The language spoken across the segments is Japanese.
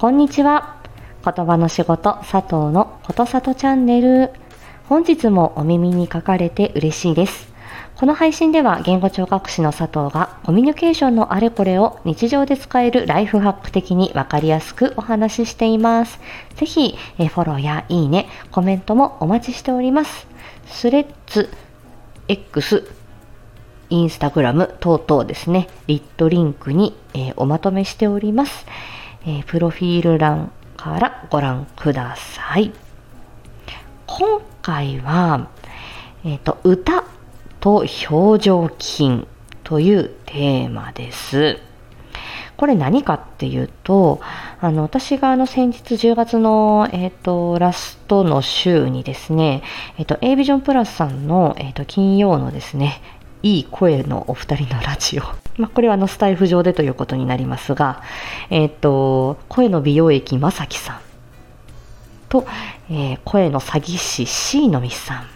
こんにちは。言葉の仕事佐藤のことさとチャンネル。本日もお耳に書かれて嬉しいです。この配信では言語聴覚士の佐藤がコミュニケーションのあれこれを日常で使えるライフハック的にわかりやすくお話ししています。ぜひフォローやいいね、コメントもお待ちしております。スレッズ、X、インスタグラム等々ですね、リットリンクに、え、おまとめしております、えー、プロフィール欄からご覧ください。今回は、え、ー、と、歌と表情筋というテーマです。これ何かっていうと、あの、私があの先日10月の、えっ、ー、と、ラストの週にですね、えっ、ー、と、A ビジョンプラスさんの、えっ、ー、と、金曜のですね、いい声のお二人のラジオ。まあ、これはあのスタイフ上でということになりますが、えっ、と、声の美容液まさきさんと、えー、声の詐欺師 C のみさん。本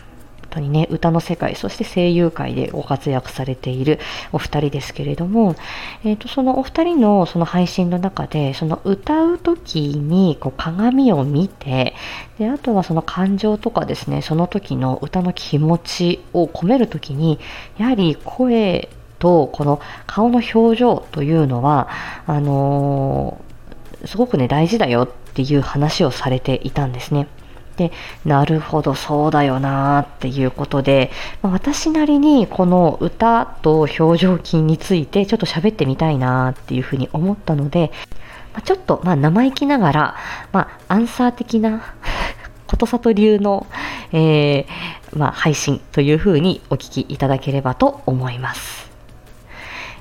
当にね、歌の世界、そして声優界でご活躍されているお二人ですけれども、えっ、ー、と、そのお二人のその配信の中で、その歌う時にこう鏡を見て、で、あとはその感情とかですね、その時の歌の気持ちを込める時に、やはり声とこの顔の表情というのは、あのー、すごくね、大事だよっていう話をされていたんですね。で、なるほど、そうだよなっていうことで、まあ、私なりにこの歌と表情筋についてちょっと喋ってみたいなっていうふうに思ったので、まあ、ちょっとまあ生意気ながら、まあ、アンサー的な ことさと流の、えー、まあ、配信というふうにお聞きいただければと思います。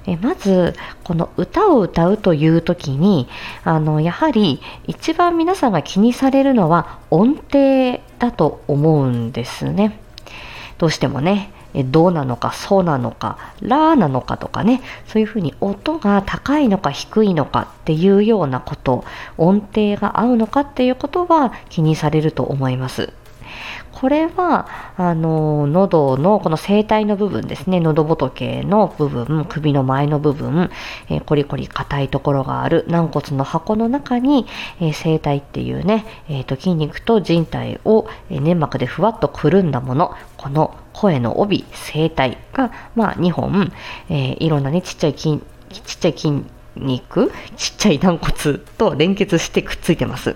えまずこの歌を歌うという時にあのやはり一番皆さんが気にされるのは音程だと思うんですね。どうしてもねどうなのか、そうなのか、ラーなのかとかね、そういうふうに音が高いのか低いのかっていうようなこと、音程が合うのかっていうことは気にされると思います。これは、あの、喉のこの声帯の部分ですね、喉仏の部分、首の前の部分、えー、コリコリ硬いところがある軟骨の箱の中に、えー、声帯っていうね、えーと、筋肉と人体を、え粘膜でふわっとくるんだもの、この声の帯、声帯が、まあ、2本、えいろんなね、ちっちゃい筋、ちっちゃい筋肉、ちっちゃい軟骨と連結してくっついてます。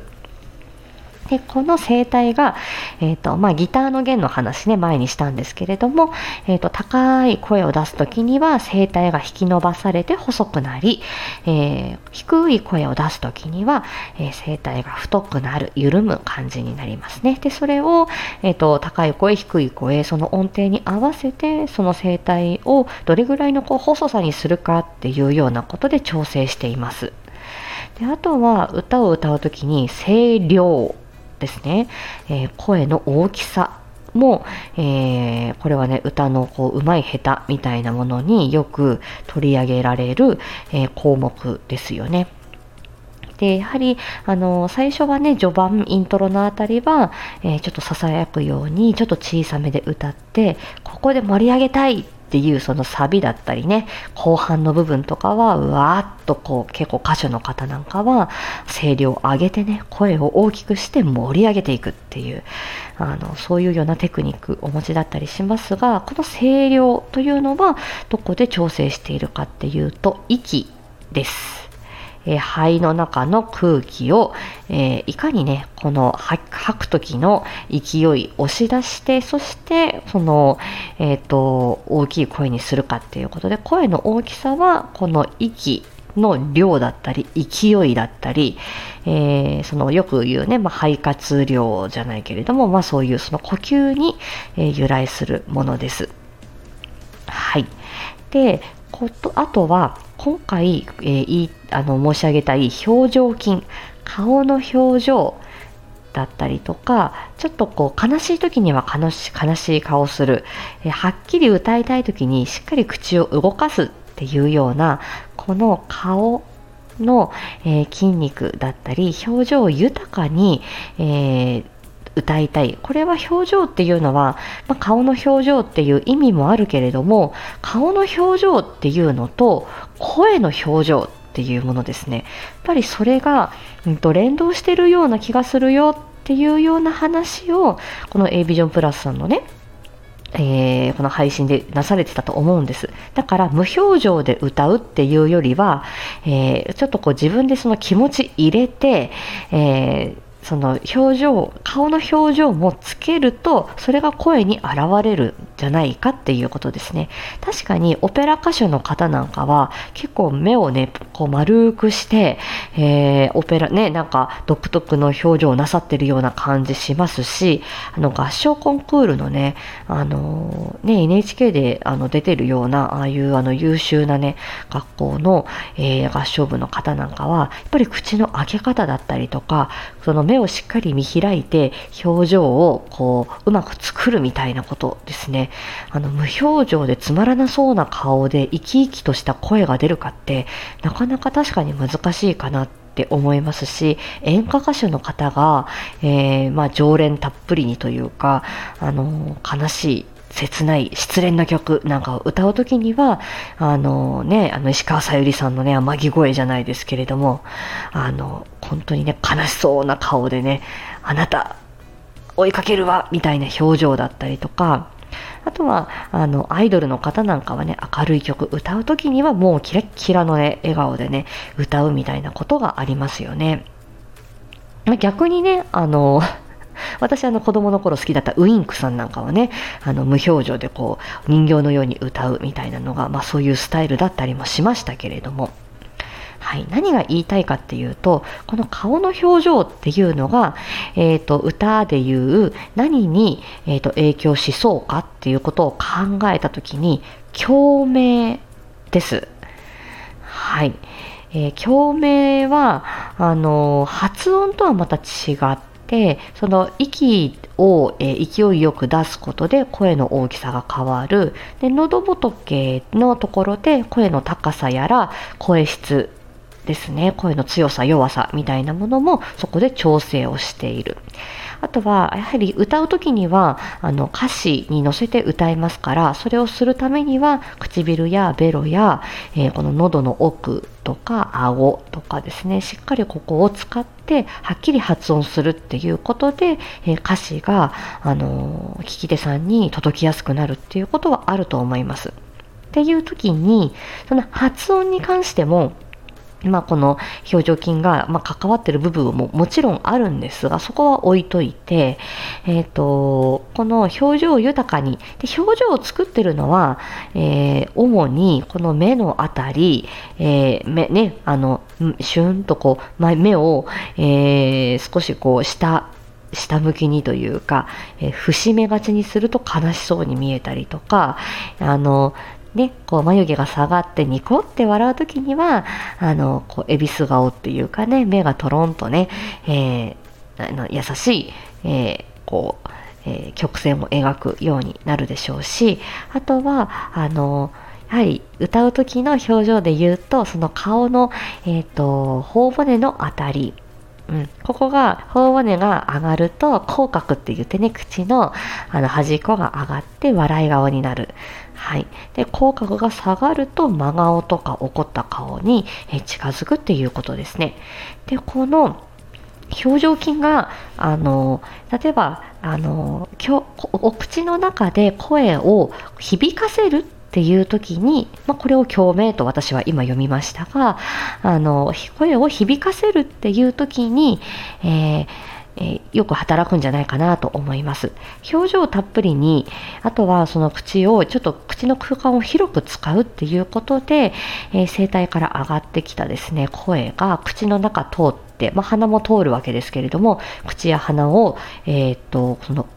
で、この声帯が、え、ー、と、まあ、ギターの弦の話ね、前にしたんですけれども、え、ー、と、高い声を出すときには、声帯が引き伸ばされて細くなり、えー、低い声を出すときには、え声帯が太くなる、緩む感じになりますね。で、それを、えっ、と、高い声、低い声、その音程に合わせて、その声帯をどれぐらいのこう細さにするかっていうようなことで調整しています。であとは歌を歌うときに声量ですね、えー、声の大きさも、えー、これはね、歌のこう、上手い下手みたいなものによく取り上げられる、えー、項目ですよね。で、やはり、あの、最初はね、序盤、イントロのあたりは、えー、ちょっと囁くように、ちょっと小さめで歌って、ここで盛り上げたいていうそのサビだったりね、後半の部分とかは、うわーっとこう、結構歌手の方なんかは、声量を上げてね、声を大きくして盛り上げていくっていう、あの、そういうようなテクニックお持ちだったりしますが、この声量というのは、どこで調整しているかっていうと、息です。え、肺の中の空気を、え、いかにね、この吐く時の勢い押し出して、そしてその、えっ、と、大きい声にするかっていうことで、声の大きさはこの息の量だったり、勢いだったり、えー、そのよく言うね、まあ、肺活量じゃないけれども、まあそういうその呼吸に、えー、由来するものです。はい。で、ことあとは今回、えー、あの申し上げたい表情筋顔の表情だったりとかちょっとこう悲しい時には悲し悲しい顔をする、えー、はっきり歌いたい時にしっかり口を動かすっていうようなこの顔の、えー、筋肉だったり表情を豊かに、えー、歌いたい。これは表情っていうのは、まあ、顔の表情っていう意味もあるけれども、顔の表情っていうのと声の表情っていうものですねやっぱりそれが、うんと、連動してるような気がするよっていうような話をこの A ビジョンプラスさんのねえー、この配信でなされてたと思うんです。だから無表情で歌うっていうよりは、えー、ちょっとこう自分でその気持ち入れて、えーその表情顔の表情もつけるとそれが声に現れるんじゃないかっていうことですね。確かにオペラ歌手の方なんかは結構目をねこう丸くして、えー、オペラねなんか独特の表情をなさってるような感じしますしあの合唱コンクールのねあのね NHK であの出てるようなああいうあの優秀なね学校の、えー、合唱部の方なんかはやっぱり口の開け方だったりとかその目をしっかり見開いて表情をこううまく作るみたいなことですね。あの無表情でつまらなそうな顔で生き生きとした声が出るかってなかなか確かに難しいかなって思いますし演歌歌手の方が、えー、まあ、常連たっぷりにというかあの悲しい切ない失恋の曲なんかを歌う時にはあのねあの石川さゆりさんのね天城声じゃないですけれどもあの本当にね悲しそうな顔でねあなた追いかけるわみたいな表情だったりとかあとはあのアイドルの方なんかはね明るい曲歌う時にはもうキラッキラのね笑顔でね歌うみたいなことがありますよね。逆にねあの私あの子供の頃好きだったウインクさんなんかはねあの無表情でこう人形のように歌うみたいなのが、まあ、そういうスタイルだったりもしましたけれども。はい、何が言いたいかっていうとこの顔の表情っていうのが、えーと、歌でいう何に、えーと、影響しそうかっていうことを考えた時に共鳴です。はい、えー、共鳴はあの発音とはまた違っでその息を、えー、勢いよく出すことで声の大きさが変わるで喉仏のところで声の高さやら声質ですね声の強さ弱さみたいなものもそこで調整をしている。あとはやはり歌う時にはあの歌詞に乗せて歌いますからそれをするためには唇やベロや、えー、この喉の奥とか顎とかですねしっかりここを使ってはっきり発音するっていうことで、えー、歌詞が、あのー、聞き手さんに届きやすくなるっていうことはあると思います。っていう時にその発音に関してもまあ、この表情筋が、まあ、関わってる部分ももちろんあるんですがそこは置いといて、えーと、この表情豊かにで表情を作ってるのは、えー、主にこの目のあたり、えー、目ねあのシュンとこう目を、えー、少しこう下下向きにというか、えー、節目がちにすると悲しそうに見えたりとかあのね、こう眉毛が下がってニコって笑う時にはあのこう恵比寿顔っていうかね目がトロンとね、えー、あの優しい、えー、こう、えー、曲線を描くようになるでしょうしあとはあのやはり歌う時の表情で言うとその顔の、えーと、頬骨のあたりうん、ここが頬骨が上がると口角って言ってね口のあの端っこが上がって笑い顔になる。はい、で口角が下がると真顔とか怒った顔に近づくっていうことですね。でこの表情筋があの例えばあのお口の中で声を響かせるっていう時に、まあ、これを共鳴と私は今読みましたがあの声を響かせるっていう時に、えーえー、よく働くんじゃないかなと思います。表情たっぷりに、あとはその口を、ちょっと口の空間を広く使うっていうことで、えー、声帯から上がってきたですね、声が口の中通って、まあ、鼻も通るわけですけれども、口や鼻を、えー、っと、その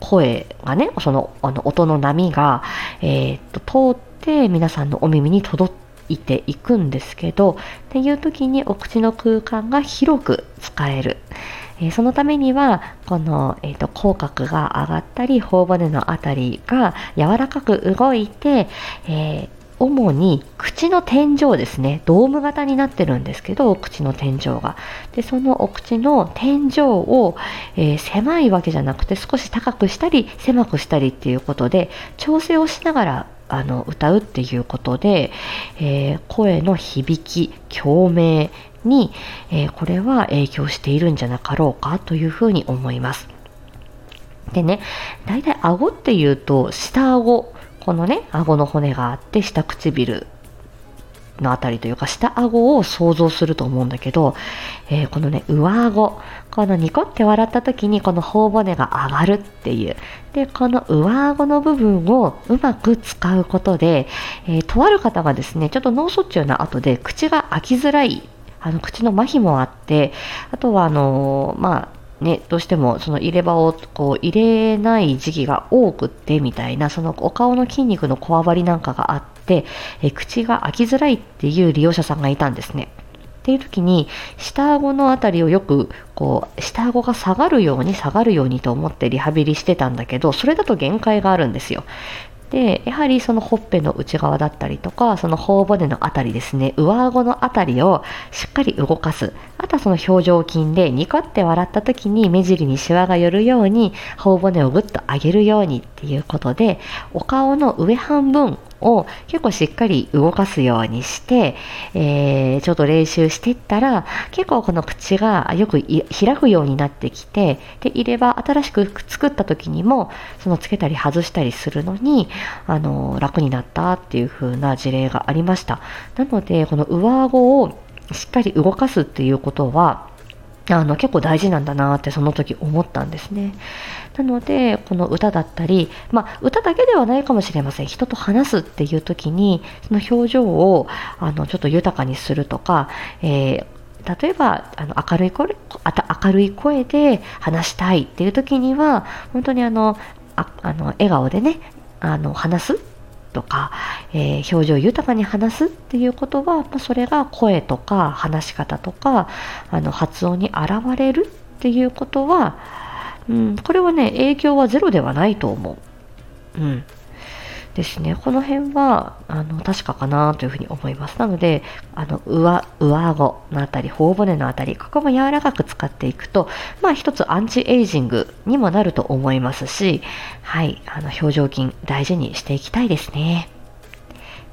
声がね、そのあの音の波が、えー、っと通って皆さんのお耳に届いていくんですけど、っていう時にお口の空間が広く使える。え、そのためにはこの、えーと、口角が上がったり頬骨の辺りが柔らかく動いて、えー、主に口の天井ですね。ドーム型になってるんですけどお口の天井が。でそのお口の天井を、えー、狭いわけじゃなくて少し高くしたり狭くしたりっていうことで調整をしながらあの歌うっていうことで、えー、声の響き共鳴に、えー、これは影響しているんじゃなかろうかというふうに思います。でね、大体顎っていうと下顎このね顎の骨があって下唇のあたりというか下顎を想像すると思うんだけど、えー、このね上顎このニコって笑った時にこの頬骨が上がるっていうでこの上顎の部分をうまく使うことで、えー、とある方がですねちょっと脳卒中の後で口が開きづらいあの口の麻痺もあってあとはあの、まあね、どうしてもその入れ歯をこう入れない時期が多くってみたいなそのお顔の筋肉のこわばりなんかがあってえ口が開きづらいっていう利用者さんがいたんですね。っていう時に下顎の辺りをよくこう下顎が下がるように下がるようにと思ってリハビリしてたんだけどそれだと限界があるんですよ。でやはりそのほっぺの内側だったりとかその頬骨の辺りですね上顎の辺りをしっかり動かす。あとはその表情筋でニコって笑った時に目尻にシワが寄るように頬骨をぐっと上げるようにっていうことでお顔の上半分を結構しっかり動かすようにして、えー、ちょっと練習していったら結構この口がよく開くようになってきてでいれば新しく作った時にもそのつけたり外したりするのにあの楽になったっていう風な事例がありました。なのでこの上顎をしっかり動かすっていうことはあの結構大事なんだなってその時思ったんですね。なのでこの歌だったり、まあ、歌だけではないかもしれません人と話すっていう時にその表情をあのちょっと豊かにするとか、えー、例えばあの明るい声明るい声で話したいっていう時には本当にあのああの笑顔でねあの話すとか、えー、表情豊かに話すっていうことは、まあ、それが声とか話し方とかあの発音に現れるっていうことは、うん、これはね影響はゼロではないと思う。うんですね。この辺は、あの、確かかなというふうに思います。なので、あの、上、上顎のあたり、頬骨のあたり、ここも柔らかく使っていくと、まあ一つアンチエイジングにもなると思いますし、はい、あの、表情筋大事にしていきたいですね。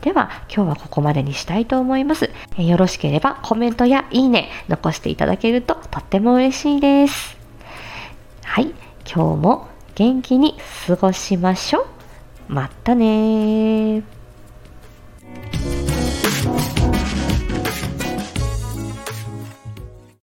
では、今日はここまでにしたいと思います。えよろしければコメントやいいね残していただけるととっても嬉しいです。はい、今日も元気に過ごしましょう。またね